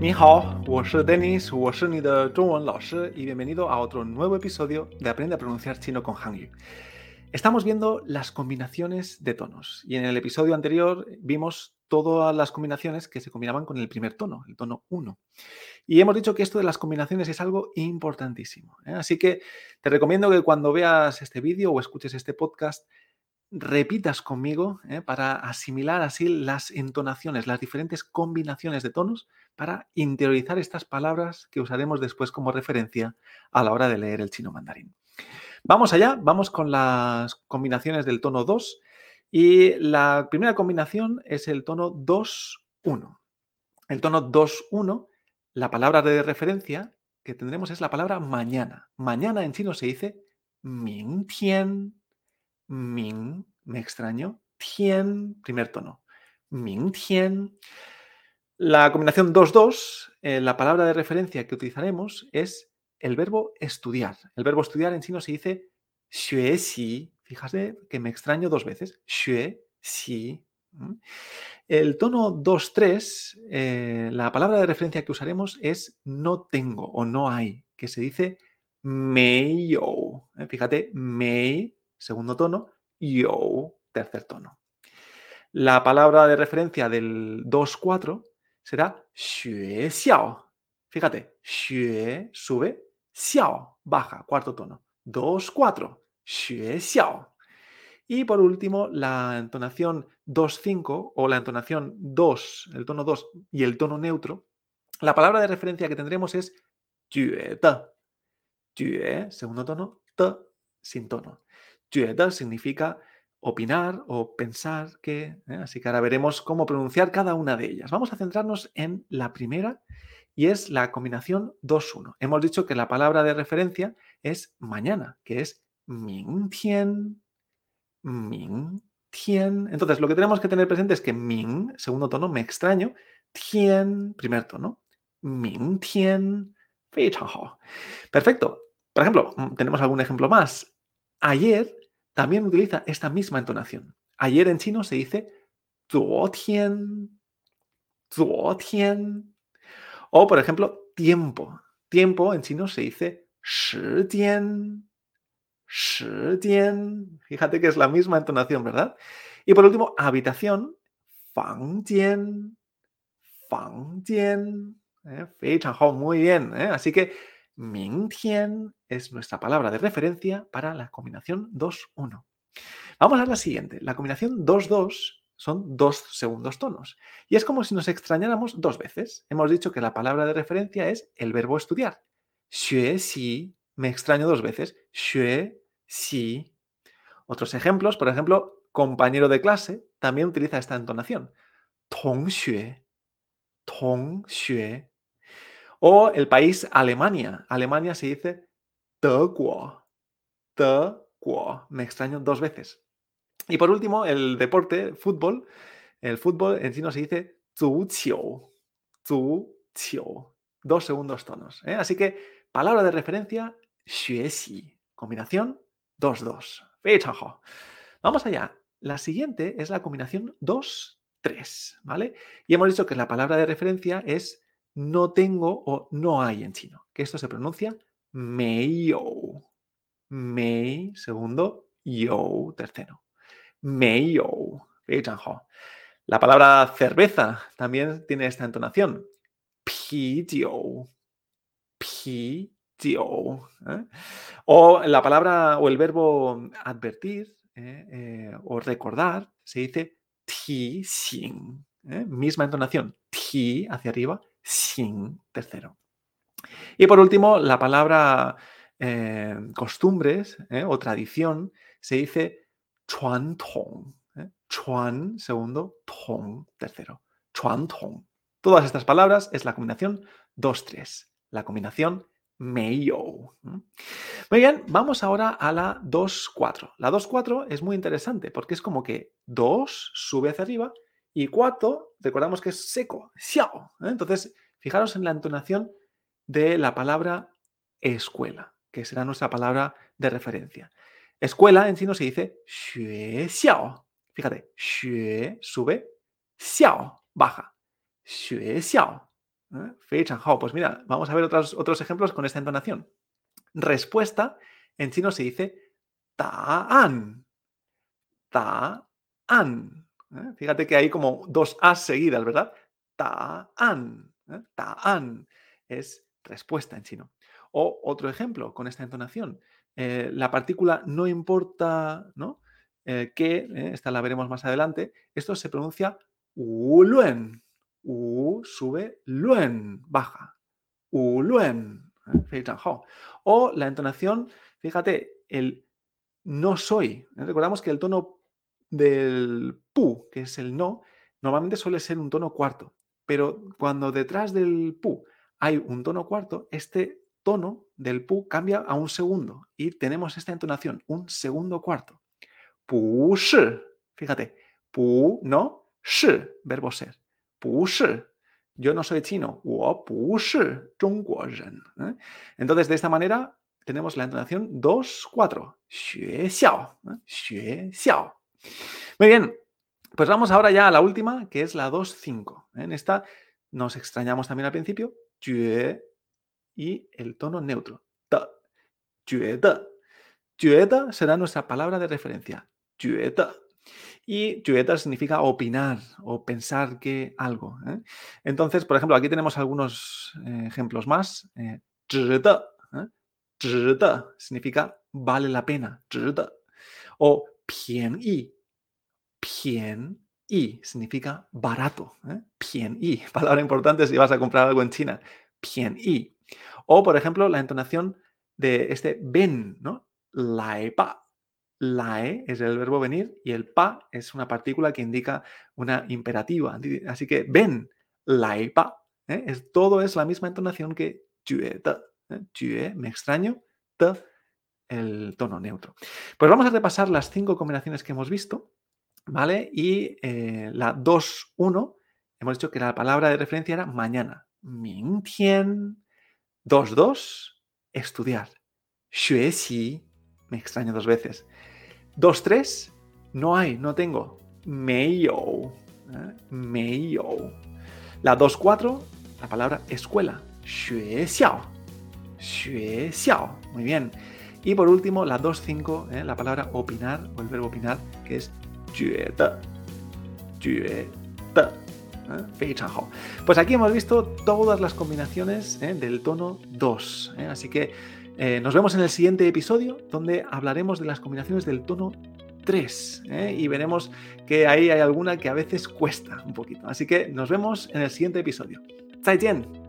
Ni hao, Denis, y bienvenido a otro nuevo episodio de Aprende a pronunciar chino con Hangyu. Estamos viendo las combinaciones de tonos y en el episodio anterior vimos todas las combinaciones que se combinaban con el primer tono, el tono 1. Y hemos dicho que esto de las combinaciones es algo importantísimo. ¿eh? Así que te recomiendo que cuando veas este vídeo o escuches este podcast, repitas conmigo ¿eh? para asimilar así las entonaciones, las diferentes combinaciones de tonos para interiorizar estas palabras que usaremos después como referencia a la hora de leer el chino mandarín. Vamos allá, vamos con las combinaciones del tono 2 y la primera combinación es el tono 2-1. El tono 2-1, la palabra de referencia que tendremos es la palabra mañana. Mañana en chino se dice ming tian, Ming, me extraño. Tien, primer tono. Ming Tien. La combinación 2-2, eh, la palabra de referencia que utilizaremos es el verbo estudiar. El verbo estudiar en chino se dice xue xi. Fíjate que me extraño dos veces. Xue. El tono 2-3, eh, la palabra de referencia que usaremos es no tengo o no hay, que se dice mei yo. Eh, fíjate, mei segundo tono, yo, tercer tono. La palabra de referencia del 2-4 será xue xiao. Fíjate, xue sube, xiao baja, cuarto tono. 2-4, xue xiao. Y por último, la entonación 2-5 o la entonación 2, el tono 2 y el tono neutro, la palabra de referencia que tendremos es. Jue, segundo tono, te, sin tono significa opinar o pensar que, ¿eh? así que ahora veremos cómo pronunciar cada una de ellas. Vamos a centrarnos en la primera y es la combinación 2-1. Hemos dicho que la palabra de referencia es mañana, que es ming tian, ming tian. Entonces, lo que tenemos que tener presente es que ming, segundo tono, me extraño, tian, primer tono, ming tian, Perfecto. Por ejemplo, mm, tenemos algún ejemplo más. Ayer también utiliza esta misma entonación. Ayer en chino se dice zuotien, zuotien. O, por ejemplo, tiempo. Tiempo en chino se dice shitian, shitian. Fíjate que es la misma entonación, ¿verdad? Y por último, habitación, fangjian, fangjian. ¿Eh? Muy bien. ¿eh? Así que Mingtian es nuestra palabra de referencia para la combinación 2-1. Vamos a la siguiente. La combinación 2-2 son dos segundos tonos. Y es como si nos extrañáramos dos veces. Hemos dicho que la palabra de referencia es el verbo estudiar. Xue si, me extraño dos veces. Xue si. Otros ejemplos, por ejemplo, compañero de clase también utiliza esta entonación. Tong xue, tong xue. O el país Alemania. Alemania se dice Deguo. Deguo. Me extraño dos veces. Y por último, el deporte, fútbol. El fútbol en chino se dice Zuqiu. Zuqiu. Dos segundos tonos. ¿eh? Así que, palabra de referencia, xuexi. Combinación 2-2. Vamos allá. La siguiente es la combinación 2-3, ¿vale? Y hemos dicho que la palabra de referencia es no tengo o no hay en chino, que esto se pronuncia meiyou. Mei, segundo, you, tercero. Meiyou. La palabra cerveza también tiene esta entonación. Pijiu. Pijiu. ¿eh? O la palabra o el verbo advertir ¿eh? Eh, o recordar se dice ti xin. Misma entonación. Ti hacia arriba, sin tercero. Y por último, la palabra eh, costumbres eh, o tradición se dice chuan tong. Eh, chuan, segundo, tong, tercero. Chuan tong. Todas estas palabras es la combinación 2-3, la combinación meio. Muy bien, vamos ahora a la 2-4. La 2-4 es muy interesante porque es como que 2 sube hacia arriba y cuarto, recordamos que es seco, xiao. ¿eh? Entonces, fijaros en la entonación de la palabra escuela, que será nuestra palabra de referencia. Escuela en chino se dice xue xiao. Fíjate, xue sube, xiao baja. Xue xiao. ¿eh? Pues mira, vamos a ver otros, otros ejemplos con esta entonación. Respuesta en chino se dice ta-an. Ta-an. ¿Eh? Fíjate que hay como dos as seguidas, ¿verdad? Ta-an. ¿eh? Ta-an es respuesta en chino. O otro ejemplo con esta entonación. Eh, la partícula no importa, ¿no? que, esta la veremos más adelante, esto se pronuncia luen. U sube, luen baja. luen. O la entonación, fíjate, el no soy. Recordamos que el tono del pu, que es el no, normalmente suele ser un tono cuarto. Pero cuando detrás del pu hay un tono cuarto, este tono del pu cambia a un segundo y tenemos esta entonación, un segundo cuarto. Pu shi. Fíjate, pu no, shi, verbo ser. Pu shi. Yo no soy chino. ¿eh? Entonces, de esta manera, tenemos la entonación 2-4. ¿eh? Muy bien. Pues vamos ahora ya a la última, que es la 2-5. ¿eh? En esta nos extrañamos también al principio. Y el tono neutro. será nuestra palabra de referencia. Y jueta significa opinar o pensar que algo. ¿eh? Entonces, por ejemplo, aquí tenemos algunos eh, ejemplos más. Eh, significa vale la pena. O pien y. Pien y significa barato. Pien y. Palabra importante si vas a comprar algo en China. Pien y. O, por ejemplo, la entonación de este ven, ¿no? Lai pa Lae es el verbo venir y el pa es una partícula que indica una imperativa. Así que ven, lae pa. ¿eh? Es, todo es la misma entonación que jue, ¿eh? me extraño, te, el tono neutro. Pues vamos a repasar las cinco combinaciones que hemos visto, ¿vale? Y eh, la 2-1, hemos dicho que la palabra de referencia era mañana. Mingtian. 2-2, estudiar. Xue me extraño dos veces. 2-3, no hay, no tengo. Meio. ¿eh? Meio. La 2-4, la palabra escuela. Xue Muy bien. Y por último, la 2.5, ¿eh? la palabra opinar o el verbo opinar, que es jueta. Jueta. ¿Eh? Pues aquí hemos visto todas las combinaciones ¿eh? del tono 2. ¿eh? Así que eh, nos vemos en el siguiente episodio, donde hablaremos de las combinaciones del tono 3. Y veremos que ahí hay alguna que a veces cuesta un poquito. Así que nos vemos en el siguiente episodio. ¡Zaijian!